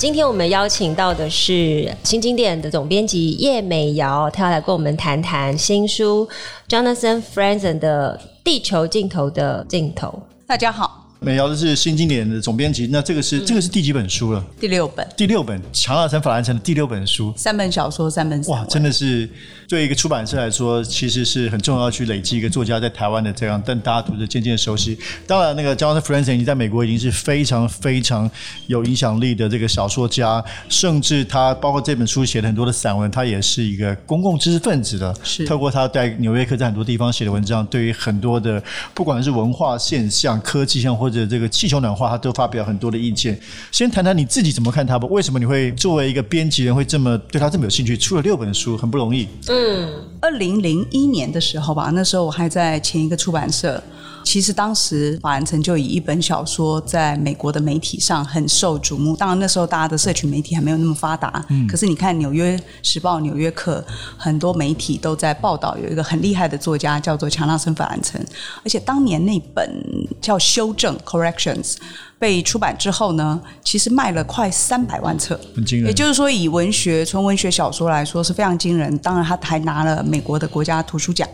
今天我们邀请到的是新经典的总编辑叶美瑶，她要来跟我们谈谈新书 Jonathan Franzen 的《地球尽头的镜头》。大家好。美瑶的是新经典的总编辑，那这个是、嗯、这个是第几本书了？第六本。第六本，强纳森·法兰城的第六本书，三本小说，三本哇，真的是对一个出版社来说，其实是很重要，去累积一个作家在台湾的这样，但大家读者渐渐熟悉。当然，那个 Jonathan Franzen 已经在美国已经是非常非常有影响力的这个小说家，甚至他包括这本书写的很多的散文，他也是一个公共知识分子的。是透过他在《纽约客》在很多地方写的文章，对于很多的不管是文化现象、科技上或者这个气球暖化，他都发表很多的意见。先谈谈你自己怎么看他吧？为什么你会作为一个编辑人会这么对他这么有兴趣？出了六本书，很不容易。嗯，二零零一年的时候吧，那时候我还在前一个出版社。其实当时法兰城就以一本小说在美国的媒体上很受瞩目。当然那时候大家的社群媒体还没有那么发达。嗯。可是你看《纽约时报》《纽约客》，很多媒体都在报道有一个很厉害的作家叫做强纳森·法兰城。而且当年那本叫《修正》（Corrections） 被出版之后呢，其实卖了快三百万册，很惊人。也就是说，以文学纯文学小说来说是非常惊人。当然，他还拿了美国的国家图书奖。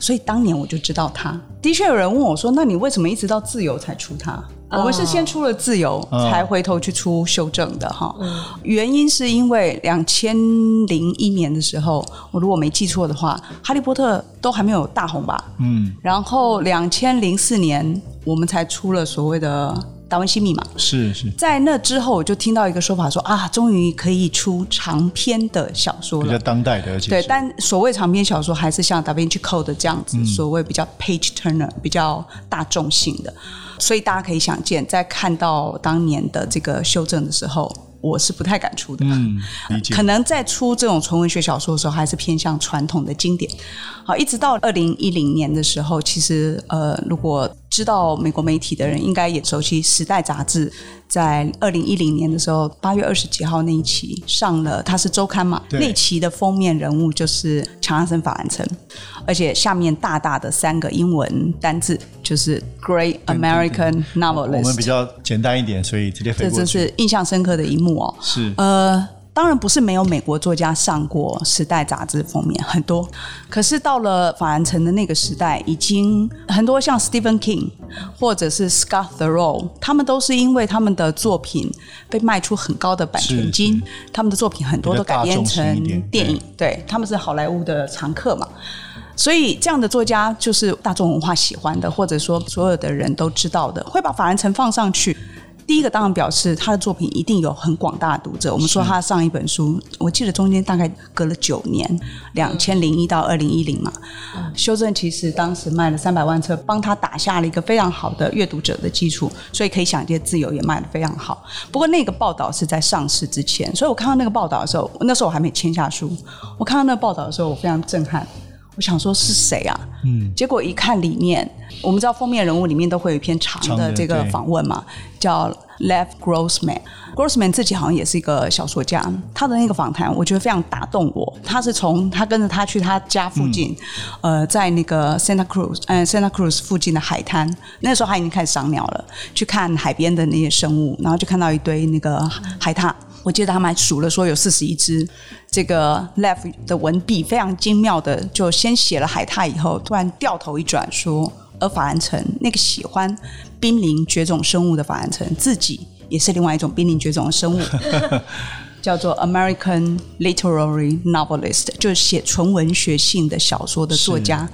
所以当年我就知道他。的确有人问我说：“那你为什么一直到自由才出他？”我们是先出了自由，才回头去出修正的哈。原因是因为两千零一年的时候，我如果没记错的话，《哈利波特》都还没有大红吧？嗯。然后两千零四年，我们才出了所谓的。达文西密码。是是，在那之后，我就听到一个说法说啊，终于可以出长篇的小说了，比较当代的，而且对，但所谓长篇小说还是像达文西 Code 这样子，嗯、所谓比较 page turner，比较大众性的，所以大家可以想见，在看到当年的这个修正的时候。我是不太敢出的，嗯，可能在出这种纯文学小说的时候，还是偏向传统的经典。好，一直到二零一零年的时候，其实呃，如果知道美国媒体的人，应该也熟悉《时代》杂志。在二零一零年的时候，八月二十几号那一期上了，它是周刊嘛，那期的封面人物就是强纳森·法兰城，而且下面大大的三个英文单字就是 “Great American Novelist”。我们比较简单一点，所以直接飞过去。这就是印象深刻的一幕哦。是呃。当然不是没有美国作家上过《时代》杂志封面，很多。可是到了法兰城的那个时代，已经很多像 Stephen King 或者是 Scott Turow，他们都是因为他们的作品被卖出很高的版权金，他们的作品很多都改编成电影，对，对他们是好莱坞的常客嘛。所以这样的作家就是大众文化喜欢的，或者说所有的人都知道的，会把法兰城放上去。第一个当然表示他的作品一定有很广大的读者。我们说他上一本书，我记得中间大概隔了九年，两千零一到二零一零嘛。修正其实当时卖了三百万册，帮他打下了一个非常好的阅读者的基础，所以可以想见自由也卖得非常好。不过那个报道是在上市之前，所以我看到那个报道的时候，那时候我还没签下书。我看到那个报道的时候，我非常震撼。我想说是谁啊？嗯，结果一看里面，我们知道封面人物里面都会有一篇长的这个访问嘛，叫 Lev Grossman。Grossman 自己好像也是一个小说家，他的那个访谈我觉得非常打动我。他是从他跟着他去他家附近，嗯、呃，在那个 Santa Cruz，嗯、呃，Santa Cruz 附近的海滩，那时候他已经开始赏鸟了，去看海边的那些生物，然后就看到一堆那个海獭。我记得他们还数了，说有四十一只。这个 Left 的文笔非常精妙的，就先写了海獭，以后突然掉头一转说，而法兰城那个喜欢濒临绝种生物的法兰城，自己也是另外一种濒临绝种的生物，叫做 American Literary Novelist，就是写纯文学性的小说的作家。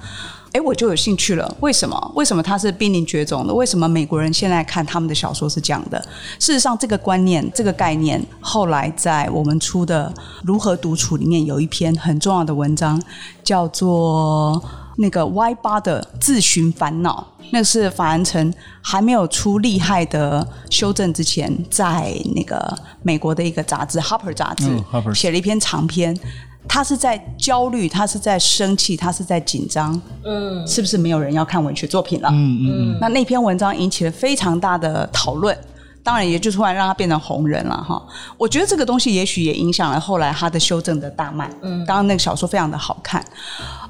哎，我就有兴趣了。为什么？为什么他是濒临绝种的？为什么美国人现在看他们的小说是这样的？事实上，这个观念、这个概念，后来在我们出的《如何独处》里面有一篇很重要的文章，叫做那个 Why Bother 自寻烦恼，那是法兰城还没有出厉害的修正之前，在那个美国的一个杂志 Harper 杂志、嗯、写了一篇长篇。他是在焦虑，他是在生气，他是在紧张。嗯，是不是没有人要看文学作品了？嗯嗯嗯。那那篇文章引起了非常大的讨论。当然，也就突然让他变成红人了哈。我觉得这个东西也许也影响了后来他的修正的大卖。嗯，当然那个小说非常的好看。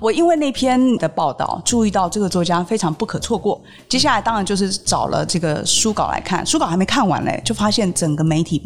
我因为那篇的报道注意到这个作家非常不可错过。接下来当然就是找了这个书稿来看，书稿还没看完嘞，就发现整个媒体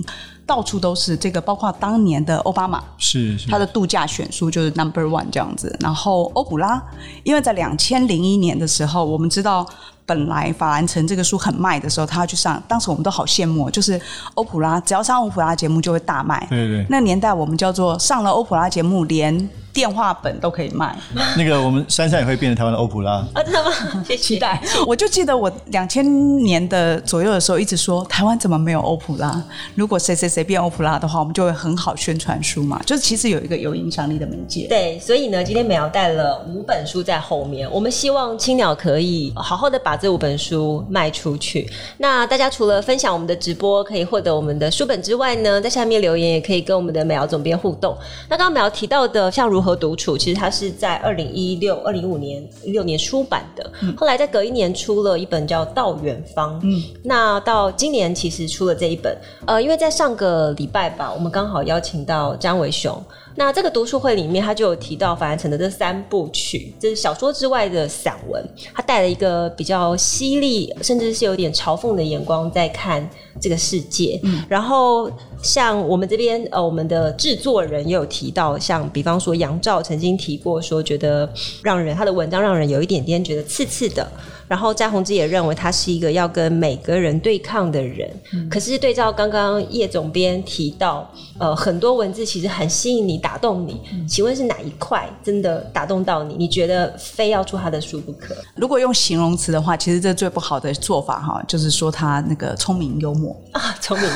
到处都是这个，包括当年的奥巴马是，是他的度假选书就是 Number One 这样子。然后欧普拉，因为在两千零一年的时候，我们知道。本来法兰城这个书很卖的时候，他要去上，当时我们都好羡慕，就是欧普拉，只要上欧普拉节目就会大卖。对对，那年代我们叫做上了欧普拉节目连。电话本都可以卖。那个我们珊珊也会变成台湾的欧普拉啊？真的吗？谢谢。期待。我就记得我两千年的左右的时候，一直说台湾怎么没有欧普拉？如果谁谁谁变欧普拉的话，我们就会很好宣传书嘛。就是其实有一个有影响力的媒介。对，所以呢，今天美瑶带了五本书在后面，我们希望青鸟可以好好的把这五本书卖出去。那大家除了分享我们的直播，可以获得我们的书本之外呢，在下面留言也可以跟我们的美瑶总编互动。那刚刚美瑶提到的，像如和独处，其实它是在二零一六、二零一五年、一六年出版的，嗯，后来在隔一年出了一本叫《到远方》，嗯，那到今年其实出了这一本，呃，因为在上个礼拜吧，我们刚好邀请到张伟雄。那这个读书会里面，他就有提到法兰城的这三部曲，就是小说之外的散文，他带了一个比较犀利，甚至是有点嘲讽的眼光在看这个世界。嗯，然后像我们这边呃，我们的制作人也有提到，像比方说杨照曾经提过说，觉得让人他的文章让人有一点点觉得刺刺的。然后詹宏志也认为他是一个要跟每个人对抗的人，嗯、可是对照刚刚叶总编提到，呃，很多文字其实很吸引你、打动你。嗯、请问是哪一块真的打动到你？你觉得非要出他的书不可？如果用形容词的话，其实这最不好的做法哈，就是说他那个聪明幽默啊，聪明。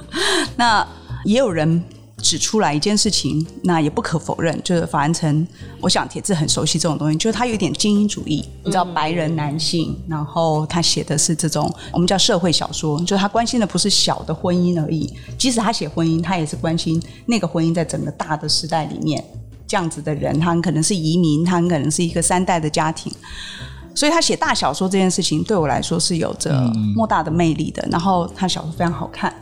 那也有人。指出来一件事情，那也不可否认，就是法兰城，我想铁志很熟悉这种东西，就是他有点精英主义，你知道，白人男性，然后他写的是这种我们叫社会小说，就是他关心的不是小的婚姻而已，即使他写婚姻，他也是关心那个婚姻在整个大的时代里面，这样子的人，他很可能是移民，他很可能是一个三代的家庭。所以他写大小说这件事情对我来说是有着莫大的魅力的。然后他小说非常好看。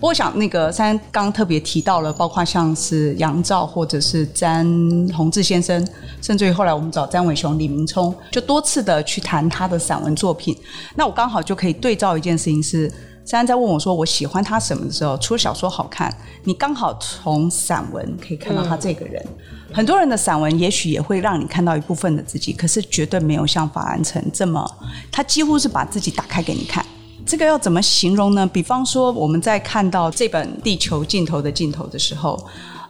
不过我想那个珊刚特别提到了，包括像是杨照或者是詹宏志先生，甚至于后来我们找詹伟雄、李明聪，就多次的去谈他的散文作品。那我刚好就可以对照一件事情是。珊在问我说：“我喜欢他什么的时候，除了小说好看，你刚好从散文可以看到他这个人。很多人的散文也许也会让你看到一部分的自己，可是绝对没有像法兰城这么，他几乎是把自己打开给你看。这个要怎么形容呢？比方说，我们在看到这本《地球尽头的尽头》的时候。”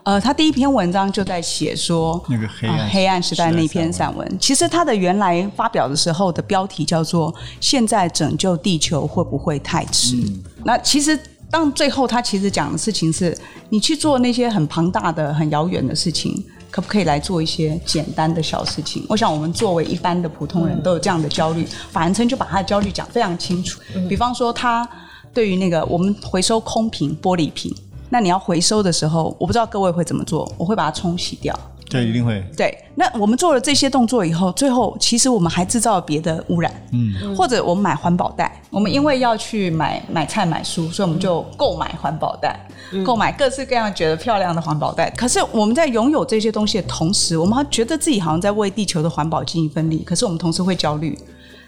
呃，他第一篇文章就在写说那个黑暗、呃、黑暗时代那篇散文，其实他的原来发表的时候的标题叫做“现在拯救地球会不会太迟？”嗯、那其实当最后他其实讲的事情是，你去做那些很庞大的、很遥远的事情，可不可以来做一些简单的小事情？我想我们作为一般的普通人都有这样的焦虑，法兰城就把他的焦虑讲非常清楚。嗯、比方说，他对于那个我们回收空瓶、玻璃瓶。那你要回收的时候，我不知道各位会怎么做，我会把它冲洗掉。对，一定会。对，那我们做了这些动作以后，最后其实我们还制造了别的污染。嗯。或者我们买环保袋，我们因为要去买买菜买书，所以我们就购买环保袋，嗯、购买各式各样觉得漂亮的环保袋。可是我们在拥有这些东西的同时，我们还觉得自己好像在为地球的环保尽一份力。可是我们同时会焦虑。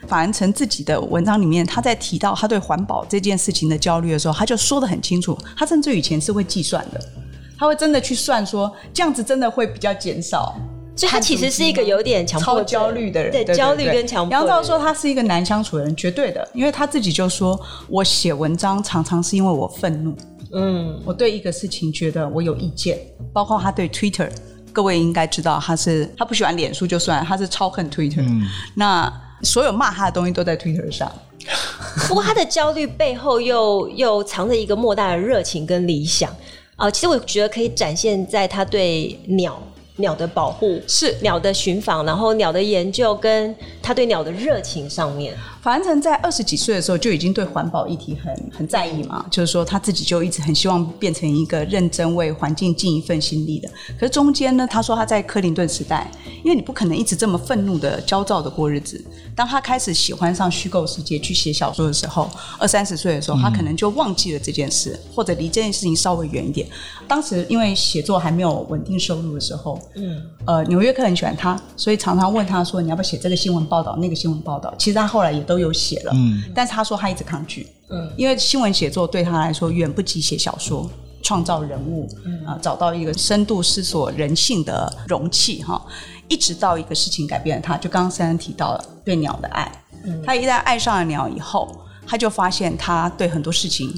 法兰城自己的文章里面，他在提到他对环保这件事情的焦虑的时候，他就说得很清楚。他甚至以前是会计算的，他会真的去算说，这样子真的会比较减少。所以他其实是一个有点强迫、超焦虑的人，对，焦虑跟强迫。杨照说他是一个难相处的人，绝对的，因为他自己就说，我写文章常常是因为我愤怒，嗯，我对一个事情觉得我有意见，包括他对 Twitter，各位应该知道他是他不喜欢脸书就算，他是超恨 Twitter，嗯，那。所有骂他的东西都在 Twitter 上，不过他的焦虑背后又又藏着一个莫大的热情跟理想啊、呃！其实我觉得可以展现在他对鸟鸟的保护，是鸟的寻访，然后鸟的研究，跟他对鸟的热情上面。法兰城在二十几岁的时候就已经对环保议题很很在意嘛，就是说他自己就一直很希望变成一个认真为环境尽一份心力的。可是中间呢，他说他在克林顿时代，因为你不可能一直这么愤怒的、焦躁的过日子。当他开始喜欢上虚构世界，去写小说的时候，二三十岁的时候，他可能就忘记了这件事，或者离这件事情稍微远一点。当时因为写作还没有稳定收入的时候，嗯，呃，纽约客很喜欢他，所以常常问他说：“你要不要写这个新闻报道，那个新闻报道？”其实他后来也都。都有写了，嗯，但是他说他一直抗拒，嗯，因为新闻写作对他来说远不及写小说，创造人物，嗯。啊，找到一个深度思索人性的容器，哈，一直到一个事情改变了他，就刚刚珊珊提到了对鸟的爱，嗯，他一旦爱上了鸟以后，他就发现他对很多事情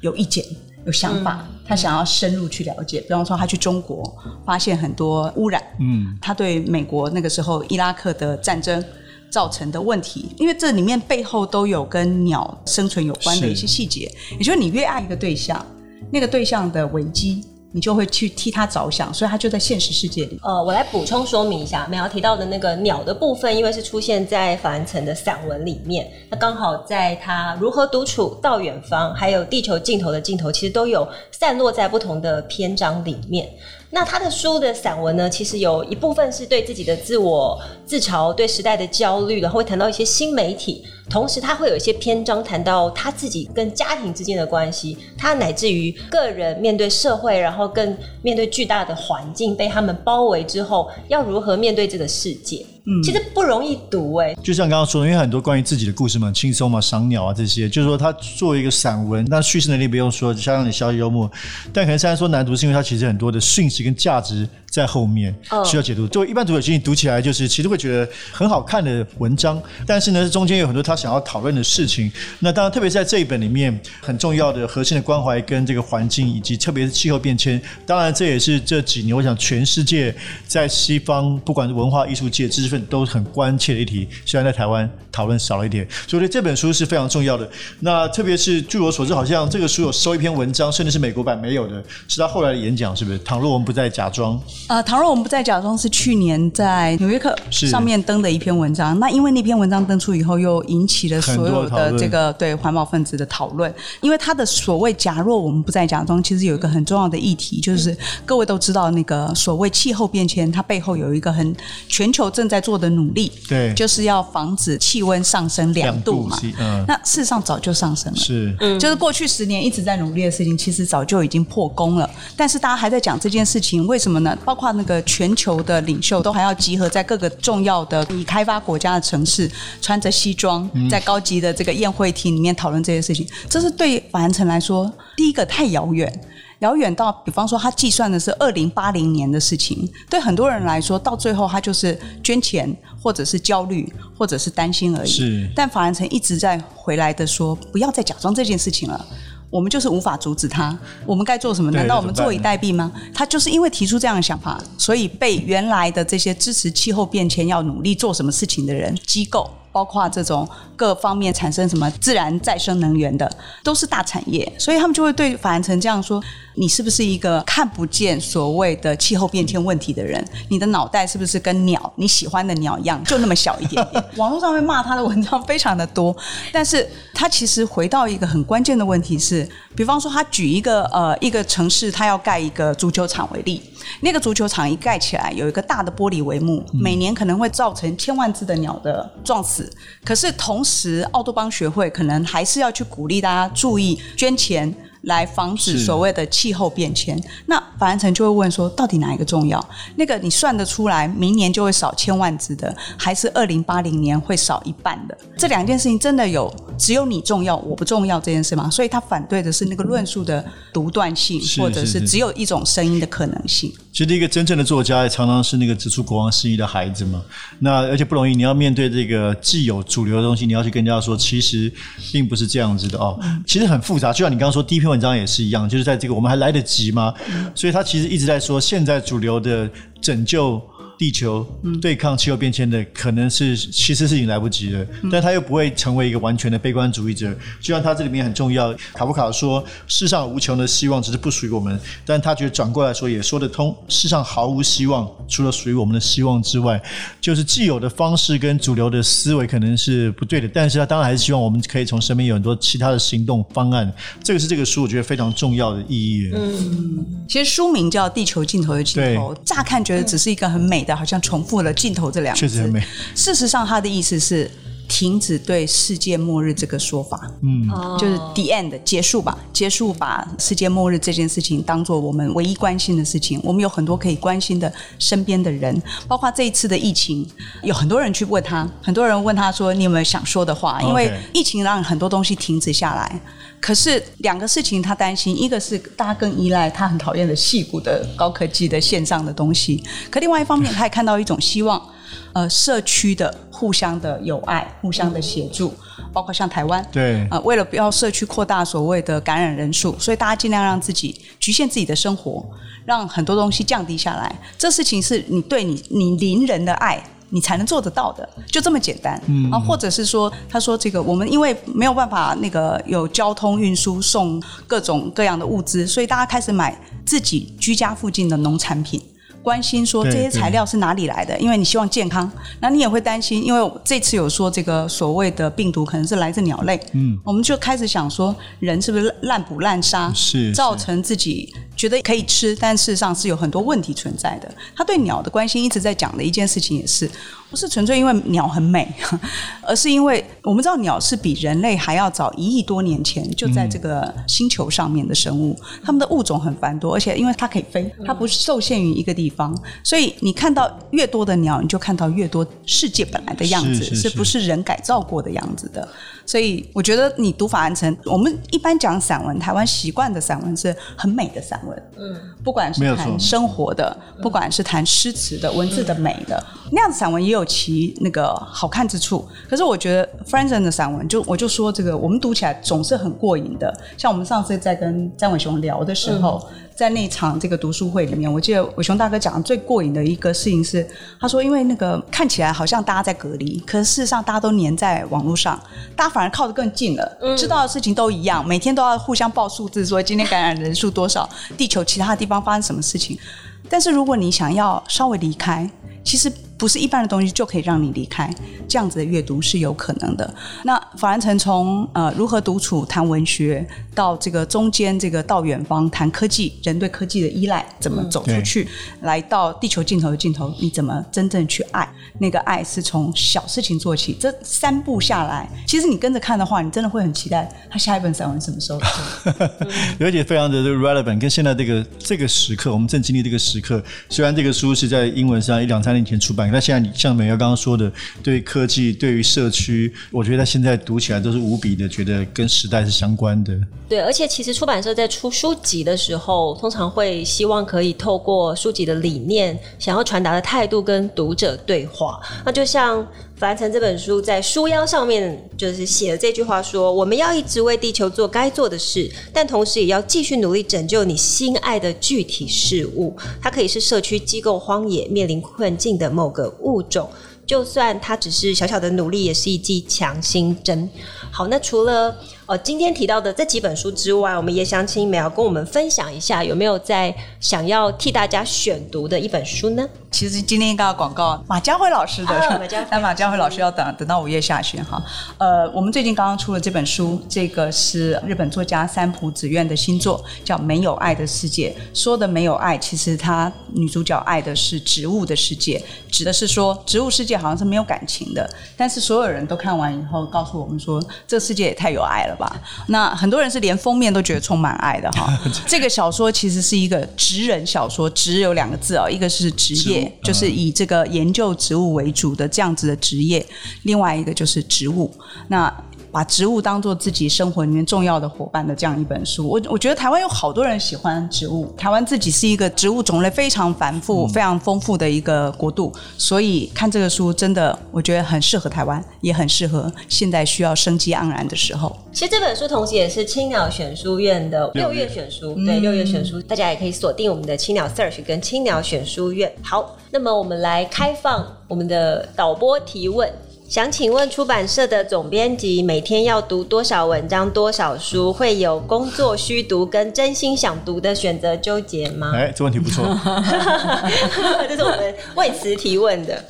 有意见、有想法，嗯、他想要深入去了解，比方说他去中国发现很多污染，嗯，他对美国那个时候伊拉克的战争。造成的问题，因为这里面背后都有跟鸟生存有关的一些细节。也就是你越爱一个对象，那个对象的危机，你就会去替他着想，所以他就在现实世界里。呃，我来补充说明一下，美瑶提到的那个鸟的部分，因为是出现在法兰城的散文里面，那刚好在他如何独处、到远方，还有地球尽头的尽头，其实都有散落在不同的篇章里面。那他的书的散文呢，其实有一部分是对自己的自我自嘲、对时代的焦虑，然后会谈到一些新媒体。同时，他会有一些篇章谈到他自己跟家庭之间的关系，他乃至于个人面对社会，然后更面对巨大的环境，被他们包围之后，要如何面对这个世界。嗯，其实不容易读哎、欸。就像刚刚说的，因为很多关于自己的故事嘛，轻松嘛，赏鸟啊这些，就是说他作为一个散文，那叙事能力不用说，相当的消息幽默，但可能现在说难读，是因为它其实很多的讯息跟价值在后面需要解读。Oh. 作为一般读者，其实你读起来就是其实会觉得很好看的文章，但是呢，中间有很多他想要讨论的事情。那当然，特别是在这一本里面，很重要的核心的关怀跟这个环境，以及特别是气候变迁。当然，这也是这几年我想全世界在西方不管是文化艺术界、知识分子都很关切的一题，虽然在台湾讨论少了一点，所以这本书是非常重要的。那特别是据我所知，好像这个书有收一篇文章，甚至是美国版没有的，是他后来的演讲，是不是？倘若我们不再假装，呃，倘若我们不再假装，是去年在《纽约客》上面登的一篇文章。那因为那篇文章登出以后，又引起了所有的这个对环保分子的讨论。因为他的所谓“假若我们不再假装”，其实有一个很重要的议题，就是各位都知道，那个所谓气候变迁，它背后有一个很全球正在做的努。努力，对，就是要防止气温上升两度嘛。度嗯，那事实上早就上升了，是，嗯，就是过去十年一直在努力的事情，其实早就已经破功了。但是大家还在讲这件事情，为什么呢？包括那个全球的领袖都还要集合在各个重要的已开发国家的城市，穿着西装，在高级的这个宴会厅里面讨论这些事情。这是对法兰城来说，第一个太遥远。遥远到，比方说，他计算的是二零八零年的事情，对很多人来说，到最后他就是捐钱，或者是焦虑，或者是担心而已。是。但法兰城一直在回来的说，不要再假装这件事情了，我们就是无法阻止他。我们该做什么？难道我们坐以待毙吗？他就是因为提出这样的想法，所以被原来的这些支持气候变迁要努力做什么事情的人机构。包括这种各方面产生什么自然再生能源的，都是大产业，所以他们就会对法兰城这样说：你是不是一个看不见所谓的气候变迁问题的人？你的脑袋是不是跟鸟你喜欢的鸟一样，就那么小一点点？网络上面骂他的文章非常的多，但是他其实回到一个很关键的问题是，比方说他举一个呃一个城市，他要盖一个足球场为例，那个足球场一盖起来，有一个大的玻璃帷幕，每年可能会造成千万只的鸟的撞死。可是同时，奥多邦学会可能还是要去鼓励大家注意捐钱。来防止所谓的气候变迁，那法兰城就会问说，到底哪一个重要？那个你算得出来，明年就会少千万只的，还是二零八零年会少一半的？这两件事情真的有只有你重要，我不重要这件事吗？所以他反对的是那个论述的独断性，或者是只有一种声音的可能性。其实一个真正的作家也常常是那个指出国王失意的孩子嘛。那而且不容易，你要面对这个既有主流的东西，你要去跟人家说，其实并不是这样子的哦。其实很复杂，就像你刚刚说第一篇文章也是一样，就是在这个我们还来得及吗？所以他其实一直在说，现在主流的拯救地球对抗气候变迁的，可能是其实是已经来不及了。但他又不会成为一个完全的悲观主义者。就像他这里面很重要，卡夫卡说：“世上无穷的希望，只是不属于我们。”但他觉得转过来说也说得通：世上毫无希望，除了属于我们的希望之外，就是既有的方式跟主流的思维可能是不对的。但是他当然还是希望我们可以从身边有很多其他的行动方案。这个是这个书我觉得非常重要的意义。嗯，其实书名叫《地球尽头的尽头》，乍看觉得只是一个很美的，好像重复了“尽头”这两个字。事实上，他的意思是停止对世界末日这个说法。嗯，就是 the end 结束吧，结束把世界末日这件事情当做我们唯一关心的事情。我们有很多可以关心的身边的人，包括这一次的疫情，有很多人去问他，很多人问他说：“你有没有想说的话？”因为疫情让很多东西停止下来。可是两个事情，他担心，一个是大家更依赖他很讨厌的戏骨的高科技的线上的东西，可另外一方面，他也看到一种希望，呃，社区的互相的友爱、互相的协助，包括像台湾，对，呃，为了不要社区扩大所谓的感染人数，所以大家尽量让自己局限自己的生活，让很多东西降低下来。这事情是你对你你邻人的爱。你才能做得到的，就这么简单。嗯，啊，或者是说，他说这个我们因为没有办法那个有交通运输送各种各样的物资，所以大家开始买自己居家附近的农产品。关心说这些材料是哪里来的？因为你希望健康，那你也会担心，因为这次有说这个所谓的病毒可能是来自鸟类。嗯，我们就开始想说，人是不是滥捕滥杀，是造成自己觉得可以吃，但事实上是有很多问题存在的。他对鸟的关心一直在讲的一件事情也是。不是纯粹因为鸟很美，而是因为我们知道鸟是比人类还要早一亿多年前就在这个星球上面的生物，它们的物种很繁多，而且因为它可以飞，它不是受限于一个地方，所以你看到越多的鸟，你就看到越多世界本来的样子，是，不是人改造过的样子的。所以我觉得你读法兰城，我们一般讲散文，台湾习惯的散文是很美的散文，嗯，不管是谈生活的，不管是谈诗词的文字的美的，那样的散文也有其那个好看之处。可是我觉得 Franzen 的散文，就我就说这个，我们读起来总是很过瘾的。像我们上次在跟詹伟雄聊的时候。嗯在那场这个读书会里面，我记得伟雄大哥讲的最过瘾的一个事情是，他说，因为那个看起来好像大家在隔离，可是事实上大家都黏在网络上，大家反而靠得更近了，嗯、知道的事情都一样，每天都要互相报数字，说今天感染人数多少，地球其他的地方发生什么事情。但是如果你想要稍微离开，其实。不是一般的东西就可以让你离开，这样子的阅读是有可能的。那法兰城从呃如何独处谈文学，到这个中间这个到远方谈科技，人对科技的依赖怎么走出去，嗯、来到地球尽头的尽头，你怎么真正去爱？那个爱是从小事情做起。这三步下来，其实你跟着看的话，你真的会很期待他下一本散文什么时候出。而且非常的 relevant，跟现在这个这个时刻，我们正经历这个时刻。虽然这个书是在英文上一两三年前出版。那现在像美瑶刚刚说的，对科技，对于社区，我觉得现在读起来都是无比的，觉得跟时代是相关的。对，而且其实出版社在出书籍的时候，通常会希望可以透过书籍的理念，想要传达的态度跟读者对话。那就像凡尘这本书在书腰上面就是写了这句话说：“我们要一直为地球做该做的事，但同时也要继续努力拯救你心爱的具体事物。它可以是社区、机构、荒野面临困境的某个物种，就算它只是小小的努力，也是一剂强心针。”好，那除了呃今天提到的这几本书之外，我们也想请美瑶跟我们分享一下，有没有在想要替大家选读的一本书呢？其实今天应该要广告马家辉老师的，但 马家辉老师要等等到五月下旬哈。呃，我们最近刚刚出了这本书，这个是日本作家三浦子苑的新作，叫《没有爱的世界》。说的没有爱，其实他女主角爱的是植物的世界，指的是说植物世界好像是没有感情的。但是所有人都看完以后，告诉我们说，这个世界也太有爱了吧？那很多人是连封面都觉得充满爱的哈。这个小说其实是一个职人小说，职有两个字哦，一个是职业。就是以这个研究植物为主的这样子的职业，另外一个就是植物。那把植物当做自己生活里面重要的伙伴的这样一本书。我我觉得台湾有好多人喜欢植物，台湾自己是一个植物种类非常繁复、嗯、非常丰富的一个国度，所以看这个书真的我觉得很适合台湾，也很适合现在需要生机盎然的时候。其实这本书同时也是青鸟选书院的六月选书，对，六月选书，大家也可以锁定我们的青鸟 Search 跟青鸟选书院。好，那么我们来开放我们的导播提问。想请问出版社的总编辑，每天要读多少文章、多少书？会有工作需读跟真心想读的选择纠结吗？哎，这问题不错，这是我们为此提问的。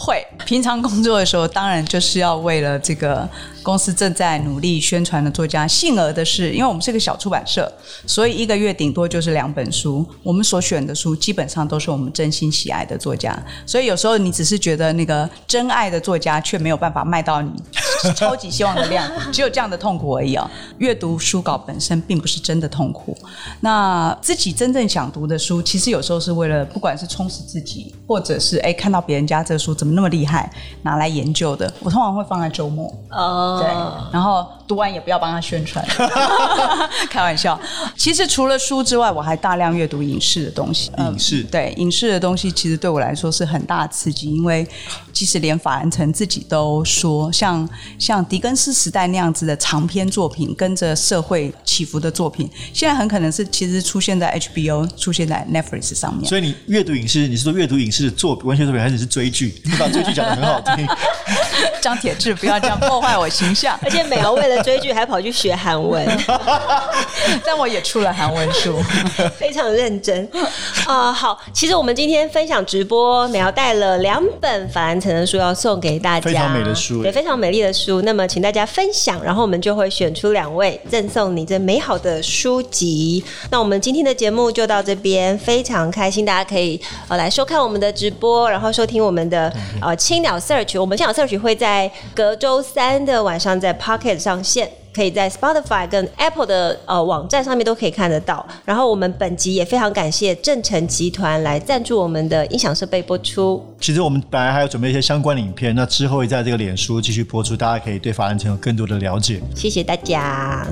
会，平常工作的时候，当然就是要为了这个。公司正在努力宣传的作家，幸而的是，因为我们是个小出版社，所以一个月顶多就是两本书。我们所选的书基本上都是我们真心喜爱的作家，所以有时候你只是觉得那个真爱的作家却没有办法卖到你超级希望的量，只有这样的痛苦而已啊。阅读书稿本身并不是真的痛苦，那自己真正想读的书，其实有时候是为了不管是充实自己，或者是哎看到别人家这个书怎么那么厉害，拿来研究的。我通常会放在周末。哦。对，然后读完也不要帮他宣传，开玩笑。其实除了书之外，我还大量阅读影视的东西。影视、嗯、对影视的东西，其实对我来说是很大的刺激，因为即使连法兰城自己都说，像像狄更斯时代那样子的长篇作品，跟着社会起伏的作品，现在很可能是其实出现在 HBO、出现在 Netflix 上面。所以你阅读影视，你是说阅读影视的作文学作品，还是是追剧？你把追剧讲的很好听。张铁志，不要这样破坏我形象。而且美瑶为了追剧还跑去学韩文，但我也出了韩文书，非常认真啊、呃。好，其实我们今天分享直播，美瑶带了两本法兰城的书要送给大家，非常美的书，对，非常美丽的书。那么请大家分享，然后我们就会选出两位赠送你这美好的书籍。那我们今天的节目就到这边，非常开心，大家可以呃来收看我们的直播，然后收听我们的呃青鸟 Search，我们青鸟 Search 会在隔周三的晚上在 Pocket 上线，可以在 Spotify 跟 Apple 的呃网站上面都可以看得到。然后我们本集也非常感谢正成集团来赞助我们的音响设备播出。其实我们本来还有准备一些相关的影片，那之后会在这个脸书继续播出，大家可以对法兰城有更多的了解。谢谢大家。